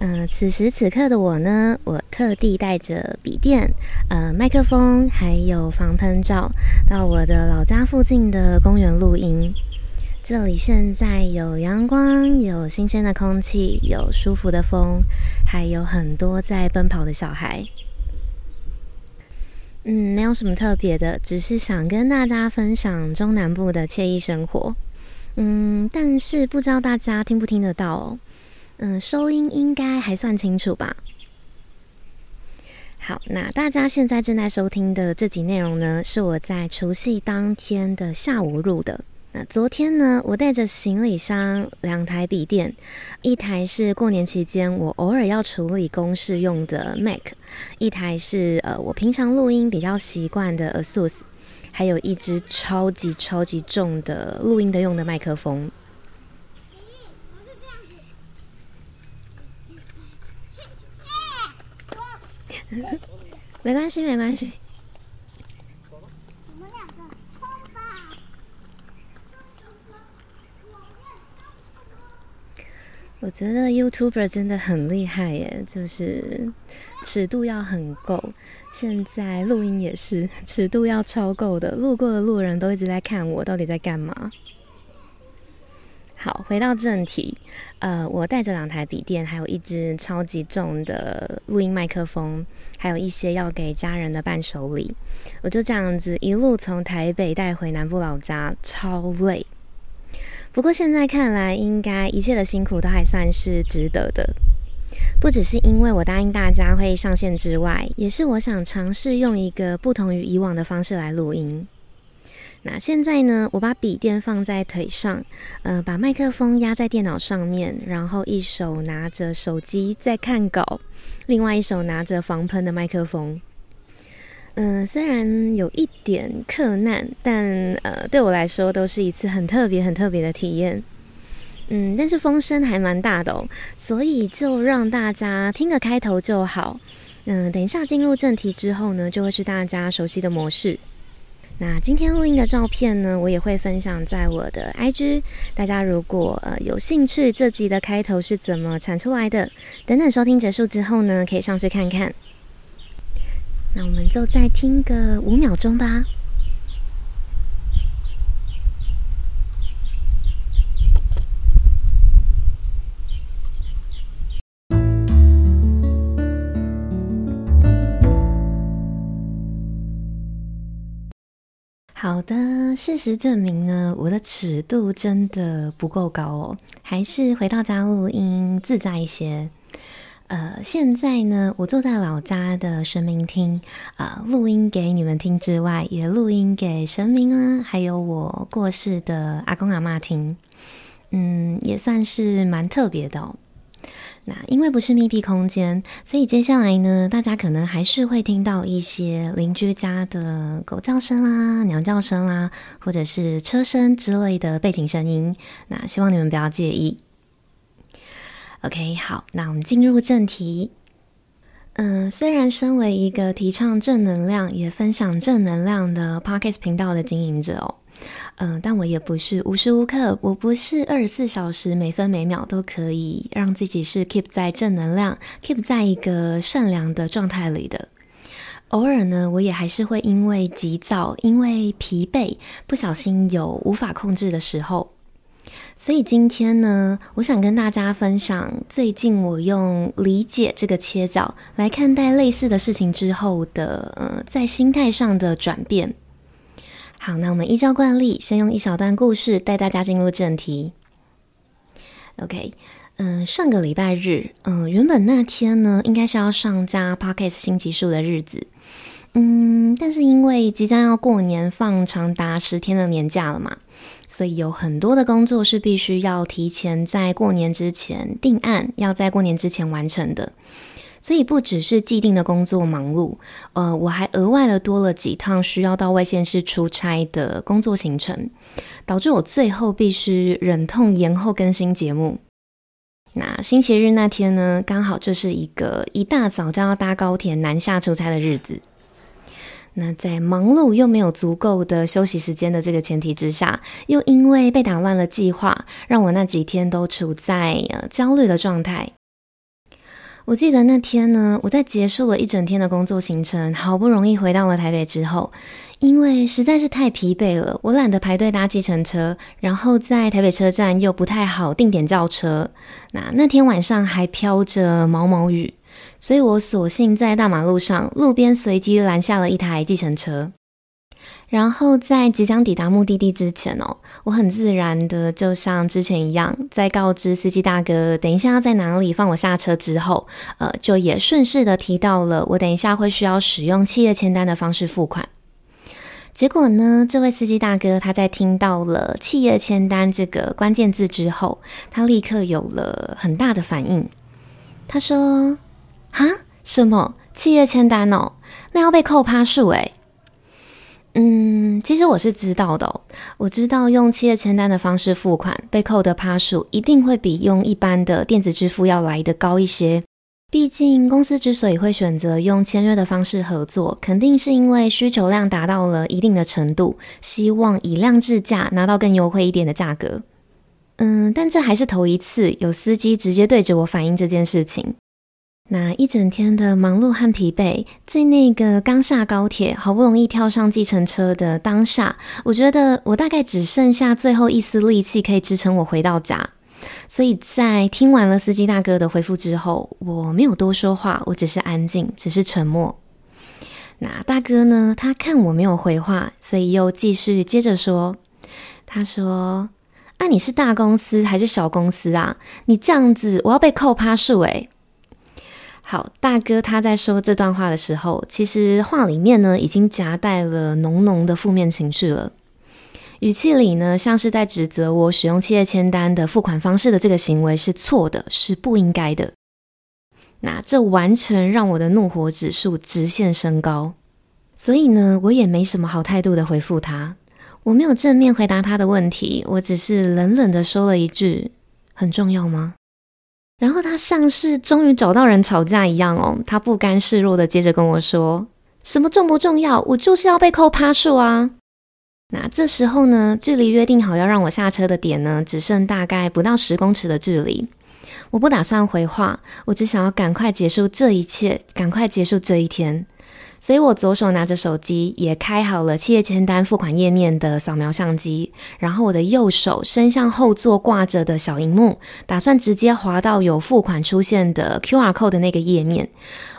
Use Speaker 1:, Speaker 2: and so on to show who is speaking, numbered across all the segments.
Speaker 1: 嗯、此时此刻的我呢，我特地带着笔电、呃麦克风，还有防喷罩，到我的老家附近的公园录音。这里现在有阳光，有新鲜的空气，有舒服的风，还有很多在奔跑的小孩。嗯，没有什么特别的，只是想跟大家分享中南部的惬意生活。嗯，但是不知道大家听不听得到哦。嗯，收音应该还算清楚吧？好，那大家现在正在收听的这集内容呢，是我在除夕当天的下午录的。那昨天呢，我带着行李箱、两台笔电，一台是过年期间我偶尔要处理公事用的 Mac，一台是呃我平常录音比较习惯的 ASUS，还有一支超级超级重的录音的用的麦克风。没关系，没关系。我！觉得 YouTuber 真的很厉害耶，就是尺度要很够。现在录音也是尺度要超够的，路过的路人都一直在看我到底在干嘛。好，回到正题，呃，我带着两台笔电，还有一支超级重的录音麦克风，还有一些要给家人的伴手礼，我就这样子一路从台北带回南部老家，超累。不过现在看来，应该一切的辛苦都还算是值得的，不只是因为我答应大家会上线之外，也是我想尝试用一个不同于以往的方式来录音。那现在呢，我把笔电放在腿上，呃，把麦克风压在电脑上面，然后一手拿着手机在看稿，另外一手拿着防喷的麦克风。嗯、虽然有一点克难，但呃，对我来说都是一次很特别、很特别的体验。嗯，但是风声还蛮大的哦，所以就让大家听个开头就好。嗯、等一下进入正题之后呢，就会是大家熟悉的模式。那今天录音的照片呢，我也会分享在我的 IG。大家如果呃有兴趣，这集的开头是怎么产出来的，等等收听结束之后呢，可以上去看看。那我们就再听个五秒钟吧。事实证明呢，我的尺度真的不够高哦，还是回到家录音自在一些。呃，现在呢，我坐在老家的神明厅啊，录音给你们听之外，也录音给神明啊，还有我过世的阿公阿嬷听。嗯，也算是蛮特别的哦。那因为不是密闭空间，所以接下来呢，大家可能还是会听到一些邻居家的狗叫声啦、鸟叫声啦，或者是车声之类的背景声音。那希望你们不要介意。OK，好，那我们进入正题。嗯，虽然身为一个提倡正能量、也分享正能量的 Podcast 频道的经营者哦。嗯，但我也不是无时无刻，我不是二十四小时每分每秒都可以让自己是 keep 在正能量，keep 在一个善良的状态里的。偶尔呢，我也还是会因为急躁，因为疲惫，不小心有无法控制的时候。所以今天呢，我想跟大家分享最近我用理解这个切角来看待类似的事情之后的，呃，在心态上的转变。好，那我们依照惯例，先用一小段故事带大家进入正题。OK，嗯、上个礼拜日，嗯、原本那天呢，应该是要上架 Podcast 新集数的日子，嗯，但是因为即将要过年，放长达十天的年假了嘛，所以有很多的工作是必须要提前在过年之前定案，要在过年之前完成的。所以不只是既定的工作忙碌，呃，我还额外的多了几趟需要到外县市出差的工作行程，导致我最后必须忍痛延后更新节目。那星期日那天呢，刚好就是一个一大早就要搭高铁南下出差的日子。那在忙碌又没有足够的休息时间的这个前提之下，又因为被打乱了计划，让我那几天都处在呃焦虑的状态。我记得那天呢，我在结束了一整天的工作行程，好不容易回到了台北之后，因为实在是太疲惫了，我懒得排队搭计程车，然后在台北车站又不太好定点叫车。那那天晚上还飘着毛毛雨，所以我索性在大马路上路边随机拦下了一台计程车。然后在即将抵达目的地之前哦，我很自然的就像之前一样，在告知司机大哥等一下要在哪里放我下车之后，呃，就也顺势的提到了我等一下会需要使用企业签单的方式付款。结果呢，这位司机大哥他在听到了企业签单这个关键字之后，他立刻有了很大的反应。他说：“啊，什么企业签单哦？那要被扣趴数诶。”嗯，其实我是知道的。我知道用企业签单的方式付款，被扣的趴数一定会比用一般的电子支付要来的高一些。毕竟公司之所以会选择用签约的方式合作，肯定是因为需求量达到了一定的程度，希望以量制价拿到更优惠一点的价格。嗯，但这还是头一次有司机直接对着我反映这件事情。那一整天的忙碌和疲惫，在那个刚下高铁、好不容易跳上计程车的当下，我觉得我大概只剩下最后一丝力气可以支撑我回到家。所以在听完了司机大哥的回复之后，我没有多说话，我只是安静，只是沉默。那大哥呢？他看我没有回话，所以又继续接着说：“他说，啊，你是大公司还是小公司啊？你这样子，我要被扣趴数诶。”好，大哥他在说这段话的时候，其实话里面呢已经夹带了浓浓的负面情绪了，语气里呢像是在指责我使用企业签单的付款方式的这个行为是错的，是不应该的。那这完全让我的怒火指数直线升高，所以呢，我也没什么好态度的回复他，我没有正面回答他的问题，我只是冷冷的说了一句：“很重要吗？”然后他像是终于找到人吵架一样哦，他不甘示弱的接着跟我说：“什么重不重要？我就是要被扣趴数啊！”那这时候呢，距离约定好要让我下车的点呢，只剩大概不到十公尺的距离。我不打算回话，我只想要赶快结束这一切，赶快结束这一天。所以我左手拿着手机，也开好了企业签单付款页面的扫描相机，然后我的右手伸向后座挂着的小荧幕，打算直接滑到有付款出现的 QR code 的那个页面。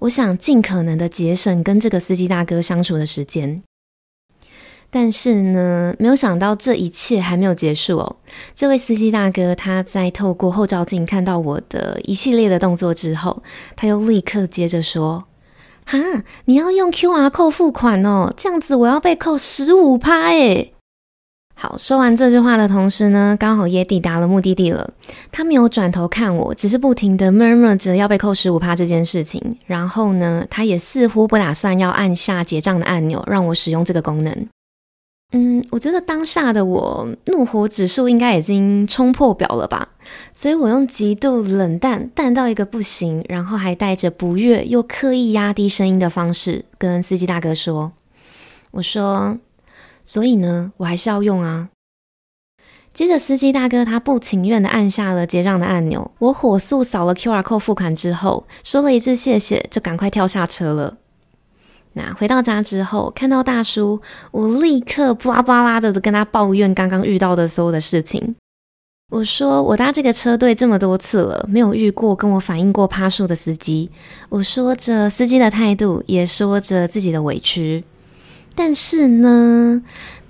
Speaker 1: 我想尽可能的节省跟这个司机大哥相处的时间。但是呢，没有想到这一切还没有结束哦。这位司机大哥他在透过后照镜看到我的一系列的动作之后，他又立刻接着说。哈，你要用 QR code 付款哦，这样子我要被扣十五趴诶。好，说完这句话的同时呢，刚好也抵达了目的地了。他没有转头看我，只是不停的 murmur 着要被扣十五趴这件事情。然后呢，他也似乎不打算要按下结账的按钮，让我使用这个功能。嗯，我觉得当下的我怒火指数应该已经冲破表了吧，所以我用极度冷淡、淡到一个不行，然后还带着不悦又刻意压低声音的方式跟司机大哥说：“我说，所以呢，我还是要用啊。”接着司机大哥他不情愿地按下了结账的按钮，我火速扫了 QR code 付款之后，说了一句谢谢，就赶快跳下车了。那回到家之后，看到大叔，我立刻巴拉巴拉的跟他抱怨刚刚遇到的所有的事情。我说我搭这个车队这么多次了，没有遇过跟我反映过趴数的司机。我说着司机的态度，也说着自己的委屈。但是呢，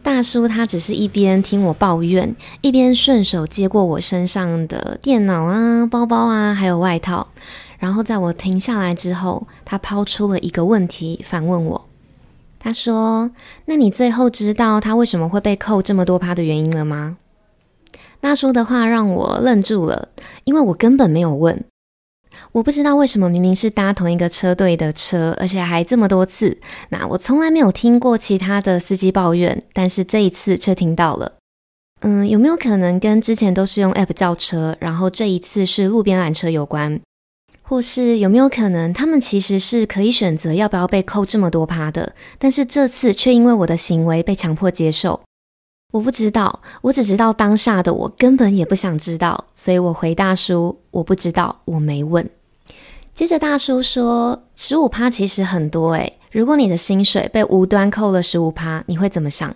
Speaker 1: 大叔他只是一边听我抱怨，一边顺手接过我身上的电脑啊、包包啊，还有外套。然后在我停下来之后，他抛出了一个问题，反问我：“他说：“那你最后知道他为什么会被扣这么多趴的原因了吗？”大叔的话让我愣住了，因为我根本没有问。我不知道为什么明明是搭同一个车队的车，而且还这么多次，那我从来没有听过其他的司机抱怨，但是这一次却听到了。嗯，有没有可能跟之前都是用 App 叫车，然后这一次是路边拦车有关？或是有没有可能他们其实是可以选择要不要被扣这么多趴的，但是这次却因为我的行为被强迫接受？我不知道，我只知道当下的我根本也不想知道，所以我回大叔，我不知道，我没问。接着大叔说，十五趴其实很多诶，如果你的薪水被无端扣了十五趴，你会怎么想？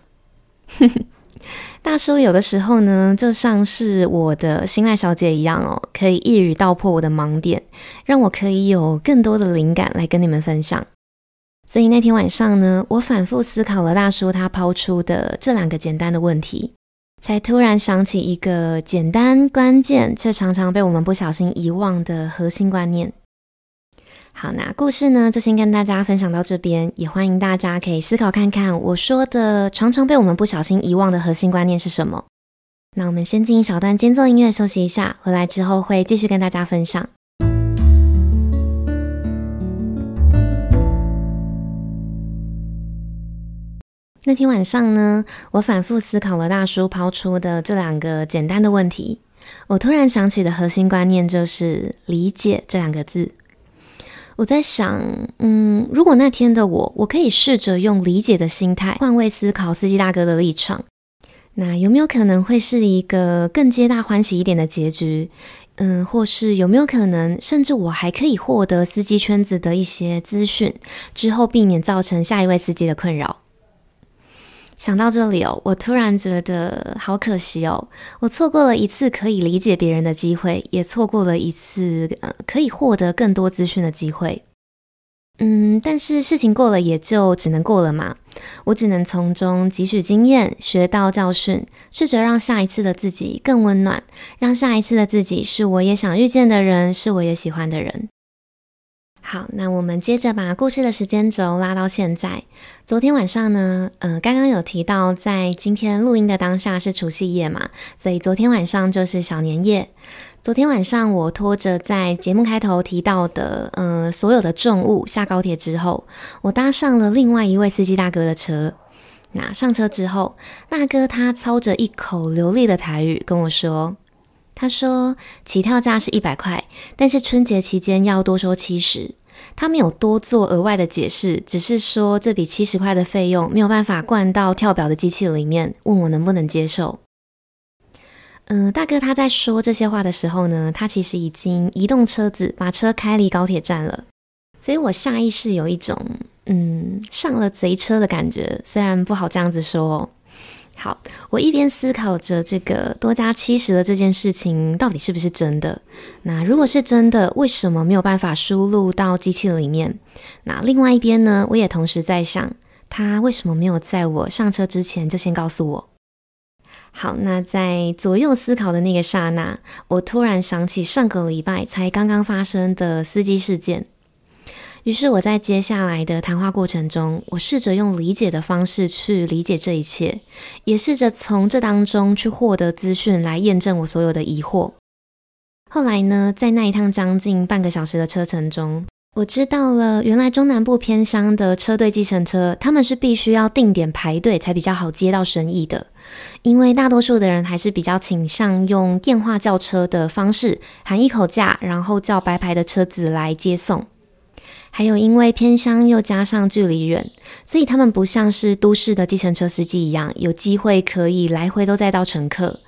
Speaker 1: 大叔有的时候呢，就像是我的新赖小姐一样哦，可以一语道破我的盲点，让我可以有更多的灵感来跟你们分享。所以那天晚上呢，我反复思考了大叔他抛出的这两个简单的问题，才突然想起一个简单关键却常常被我们不小心遗忘的核心观念。好，那故事呢，就先跟大家分享到这边，也欢迎大家可以思考看看我说的常常被我们不小心遗忘的核心观念是什么。那我们先进一小段间奏音乐休息一下，回来之后会继续跟大家分享。那天晚上呢，我反复思考了大叔抛出的这两个简单的问题。我突然想起的核心观念就是“理解”这两个字。我在想，嗯，如果那天的我，我可以试着用理解的心态换位思考司机大哥的立场，那有没有可能会是一个更皆大欢喜一点的结局？嗯，或是有没有可能，甚至我还可以获得司机圈子的一些资讯，之后避免造成下一位司机的困扰？想到这里哦，我突然觉得好可惜哦，我错过了一次可以理解别人的机会，也错过了一次呃可以获得更多资讯的机会。嗯，但是事情过了也就只能过了嘛，我只能从中汲取经验，学到教训，试着让下一次的自己更温暖，让下一次的自己是我也想遇见的人，是我也喜欢的人。好，那我们接着把故事的时间轴拉到现在。昨天晚上呢，呃，刚刚有提到，在今天录音的当下是除夕夜嘛，所以昨天晚上就是小年夜。昨天晚上我拖着在节目开头提到的，呃，所有的重物下高铁之后，我搭上了另外一位司机大哥的车。那上车之后，大哥他操着一口流利的台语跟我说。他说起跳价是一百块，但是春节期间要多收七十。他没有多做额外的解释，只是说这笔七十块的费用没有办法灌到跳表的机器里面，问我能不能接受。嗯、大哥他在说这些话的时候呢，他其实已经移动车子，把车开离高铁站了。所以我下意识有一种嗯上了贼车的感觉，虽然不好这样子说哦。好，我一边思考着这个多加七十的这件事情到底是不是真的？那如果是真的，为什么没有办法输入到机器里面？那另外一边呢？我也同时在想，他为什么没有在我上车之前就先告诉我？好，那在左右思考的那个刹那，我突然想起上个礼拜才刚刚发生的司机事件。于是我在接下来的谈话过程中，我试着用理解的方式去理解这一切，也试着从这当中去获得资讯来验证我所有的疑惑。后来呢，在那一趟将近半个小时的车程中，我知道了，原来中南部偏乡的车队计程车，他们是必须要定点排队才比较好接到生意的，因为大多数的人还是比较倾向用电话叫车的方式，喊一口价，然后叫白牌的车子来接送。还有，因为偏乡又加上距离远，所以他们不像是都市的计程车司机一样，有机会可以来回都载到乘客。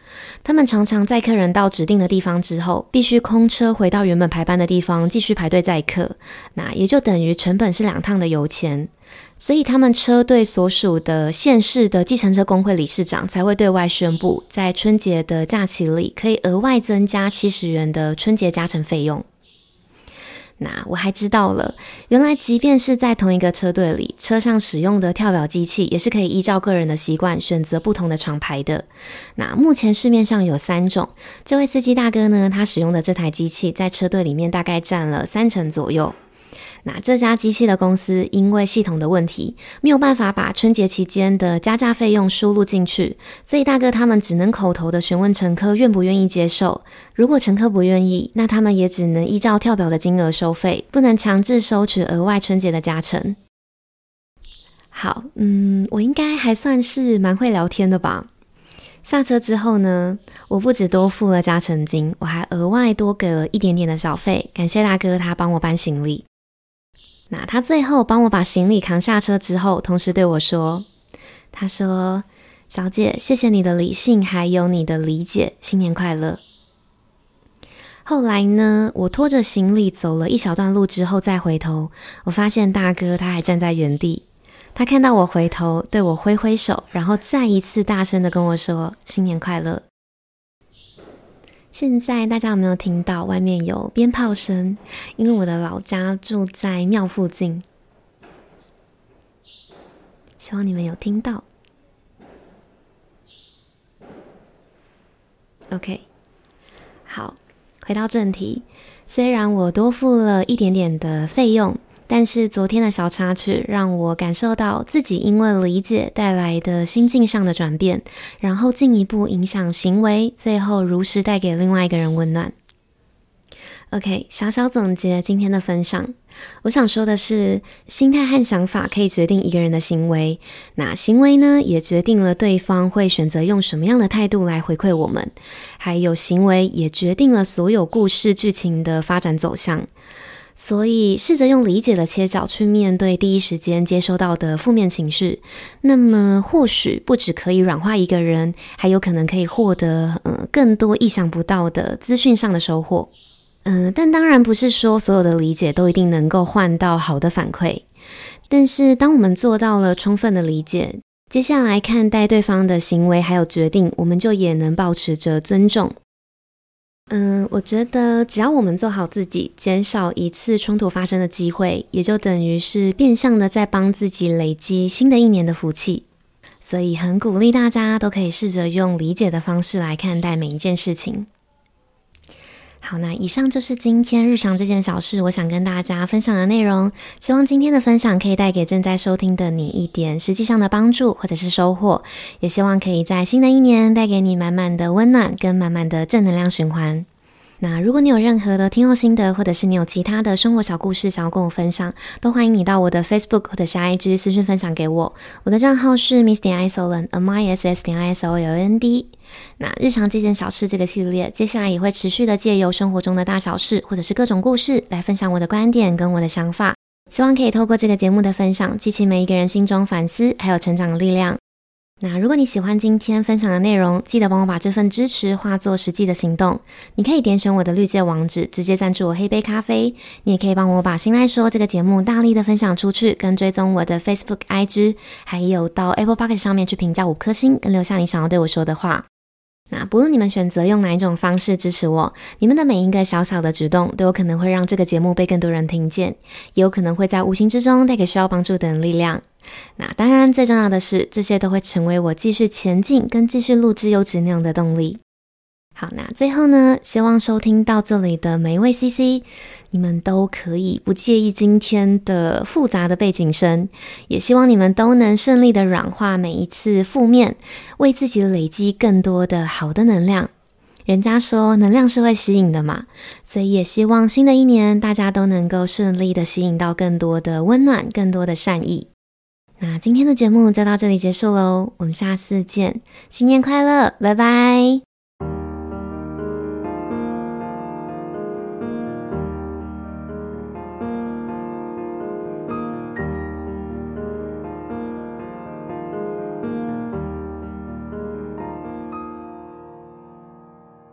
Speaker 1: 他们常常载客人到指定的地方之后，必须空车回到原本排班的地方继续排队载客，那也就等于成本是两趟的油钱。所以他们车队所属的县市的计程车工会理事长才会对外宣布，在春节的假期里可以额外增加七十元的春节加成费用。那我还知道了，原来即便是在同一个车队里，车上使用的跳表机器也是可以依照个人的习惯选择不同的厂牌的。那目前市面上有三种，这位司机大哥呢，他使用的这台机器在车队里面大概占了三成左右。那这家机器的公司因为系统的问题，没有办法把春节期间的加价费用输入进去，所以大哥他们只能口头的询问乘客愿不愿意接受。如果乘客不愿意，那他们也只能依照跳表的金额收费，不能强制收取额外春节的加成。好，嗯，我应该还算是蛮会聊天的吧。下车之后呢，我不止多付了加成金，我还额外多给了一点点的小费，感谢大哥他帮我搬行李。那他最后帮我把行李扛下车之后，同时对我说：“他说，小姐，谢谢你的理性，还有你的理解，新年快乐。”后来呢，我拖着行李走了一小段路之后再回头，我发现大哥他还站在原地。他看到我回头，对我挥挥手，然后再一次大声的跟我说：“新年快乐。”现在大家有没有听到外面有鞭炮声？因为我的老家住在庙附近，希望你们有听到。OK，好，回到正题，虽然我多付了一点点的费用。但是昨天的小插曲让我感受到自己因为理解带来的心境上的转变，然后进一步影响行为，最后如实带给另外一个人温暖。OK，小小总结今天的分享，我想说的是，心态和想法可以决定一个人的行为，那行为呢，也决定了对方会选择用什么样的态度来回馈我们，还有行为也决定了所有故事剧情的发展走向。所以，试着用理解的切角去面对第一时间接收到的负面情绪，那么或许不只可以软化一个人，还有可能可以获得呃更多意想不到的资讯上的收获。嗯、但当然不是说所有的理解都一定能够换到好的反馈。但是，当我们做到了充分的理解，接下来看待对方的行为还有决定，我们就也能保持着尊重。嗯，我觉得只要我们做好自己，减少一次冲突发生的机会，也就等于是变相的在帮自己累积新的一年的福气。所以很鼓励大家都可以试着用理解的方式来看待每一件事情。好，那以上就是今天日常这件小事，我想跟大家分享的内容。希望今天的分享可以带给正在收听的你一点实际上的帮助或者是收获，也希望可以在新的一年带给你满满的温暖跟满满的正能量循环。那如果你有任何的听后心得，或者是你有其他的生活小故事想要跟我分享，都欢迎你到我的 Facebook 或者是 IG 私讯分享给我。我的账号是 Miss 点 Isoland，M I S S 点 I S O L A N D。那日常这件小事这个系列，接下来也会持续的借由生活中的大小事，或者是各种故事来分享我的观点跟我的想法。希望可以透过这个节目的分享，激起每一个人心中反思还有成长的力量。那如果你喜欢今天分享的内容，记得帮我把这份支持化作实际的行动。你可以点选我的绿界网址，直接赞助我黑杯咖啡。你也可以帮我把新来说这个节目大力的分享出去，跟追踪我的 Facebook、IG，还有到 Apple p o c k e t 上面去评价五颗星，跟留下你想要对我说的话。那不论你们选择用哪一种方式支持我，你们的每一个小小的举动都有可能会让这个节目被更多人听见，也有可能会在无形之中带给需要帮助的人力量。那当然，最重要的是，这些都会成为我继续前进跟继续录制优质内容的动力。好，那最后呢，希望收听到这里的每一位 CC，你们都可以不介意今天的复杂的背景声，也希望你们都能顺利的软化每一次负面，为自己累积更多的好的能量。人家说能量是会吸引的嘛，所以也希望新的一年大家都能够顺利的吸引到更多的温暖，更多的善意。那今天的节目就到这里结束喽，我们下次见，新年快乐，拜拜。